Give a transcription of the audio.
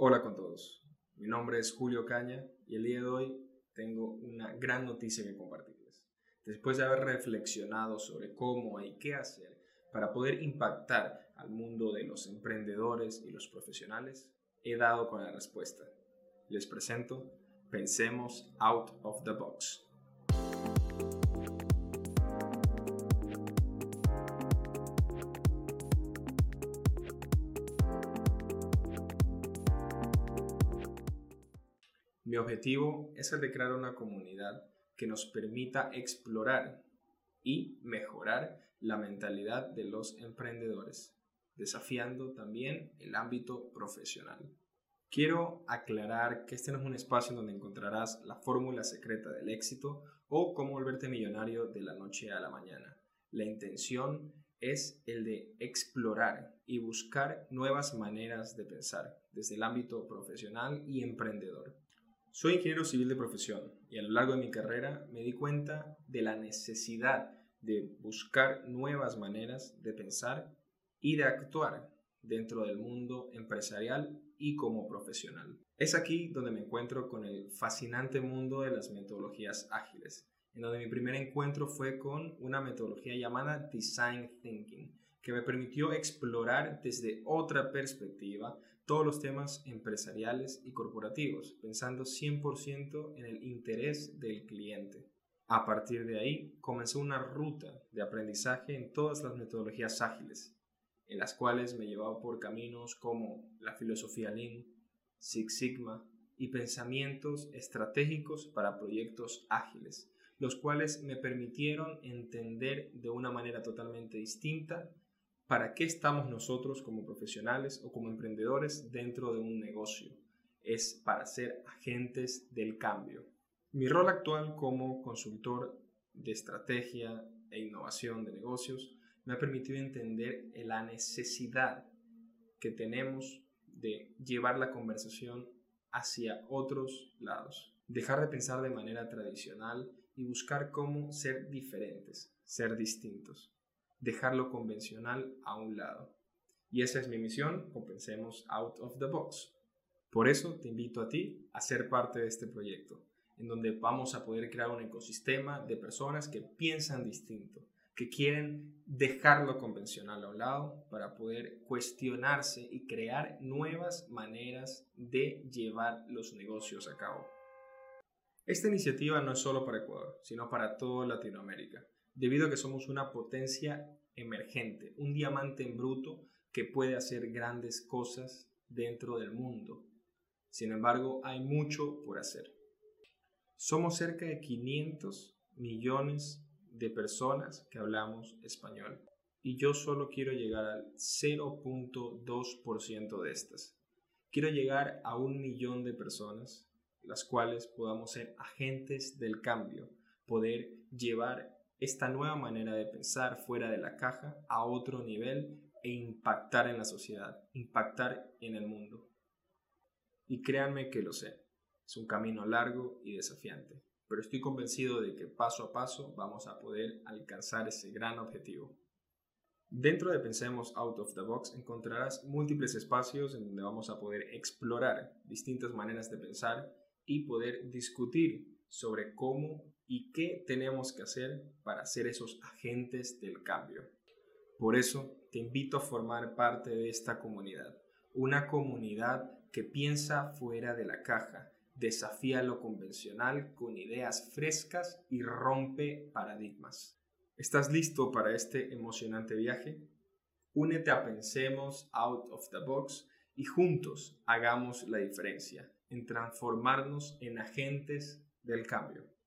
Hola con todos, mi nombre es Julio Caña y el día de hoy tengo una gran noticia que compartirles. Después de haber reflexionado sobre cómo y qué hacer para poder impactar al mundo de los emprendedores y los profesionales, he dado con la respuesta. Les presento Pensemos Out of the Box. Mi objetivo es el de crear una comunidad que nos permita explorar y mejorar la mentalidad de los emprendedores, desafiando también el ámbito profesional. Quiero aclarar que este no es un espacio donde encontrarás la fórmula secreta del éxito o cómo volverte millonario de la noche a la mañana. La intención es el de explorar y buscar nuevas maneras de pensar desde el ámbito profesional y emprendedor. Soy ingeniero civil de profesión y a lo largo de mi carrera me di cuenta de la necesidad de buscar nuevas maneras de pensar y de actuar dentro del mundo empresarial y como profesional. Es aquí donde me encuentro con el fascinante mundo de las metodologías ágiles, en donde mi primer encuentro fue con una metodología llamada Design Thinking, que me permitió explorar desde otra perspectiva todos los temas empresariales y corporativos, pensando 100% en el interés del cliente. A partir de ahí, comenzó una ruta de aprendizaje en todas las metodologías ágiles, en las cuales me llevaba por caminos como la filosofía Lean, Six Sigma y pensamientos estratégicos para proyectos ágiles, los cuales me permitieron entender de una manera totalmente distinta ¿Para qué estamos nosotros como profesionales o como emprendedores dentro de un negocio? Es para ser agentes del cambio. Mi rol actual como consultor de estrategia e innovación de negocios me ha permitido entender la necesidad que tenemos de llevar la conversación hacia otros lados. Dejar de pensar de manera tradicional y buscar cómo ser diferentes, ser distintos dejar lo convencional a un lado. Y esa es mi misión, compensemos out of the box. Por eso te invito a ti a ser parte de este proyecto, en donde vamos a poder crear un ecosistema de personas que piensan distinto, que quieren dejar lo convencional a un lado para poder cuestionarse y crear nuevas maneras de llevar los negocios a cabo. Esta iniciativa no es solo para Ecuador, sino para toda Latinoamérica debido a que somos una potencia emergente, un diamante en bruto que puede hacer grandes cosas dentro del mundo. Sin embargo, hay mucho por hacer. Somos cerca de 500 millones de personas que hablamos español y yo solo quiero llegar al 0.2% de estas. Quiero llegar a un millón de personas, las cuales podamos ser agentes del cambio, poder llevar esta nueva manera de pensar fuera de la caja a otro nivel e impactar en la sociedad, impactar en el mundo. Y créanme que lo sé, es un camino largo y desafiante, pero estoy convencido de que paso a paso vamos a poder alcanzar ese gran objetivo. Dentro de Pensemos Out of the Box encontrarás múltiples espacios en donde vamos a poder explorar distintas maneras de pensar y poder discutir sobre cómo y qué tenemos que hacer para ser esos agentes del cambio. Por eso te invito a formar parte de esta comunidad, una comunidad que piensa fuera de la caja, desafía lo convencional con ideas frescas y rompe paradigmas. ¿Estás listo para este emocionante viaje? Únete a Pensemos Out of the Box y juntos hagamos la diferencia en transformarnos en agentes del cambio.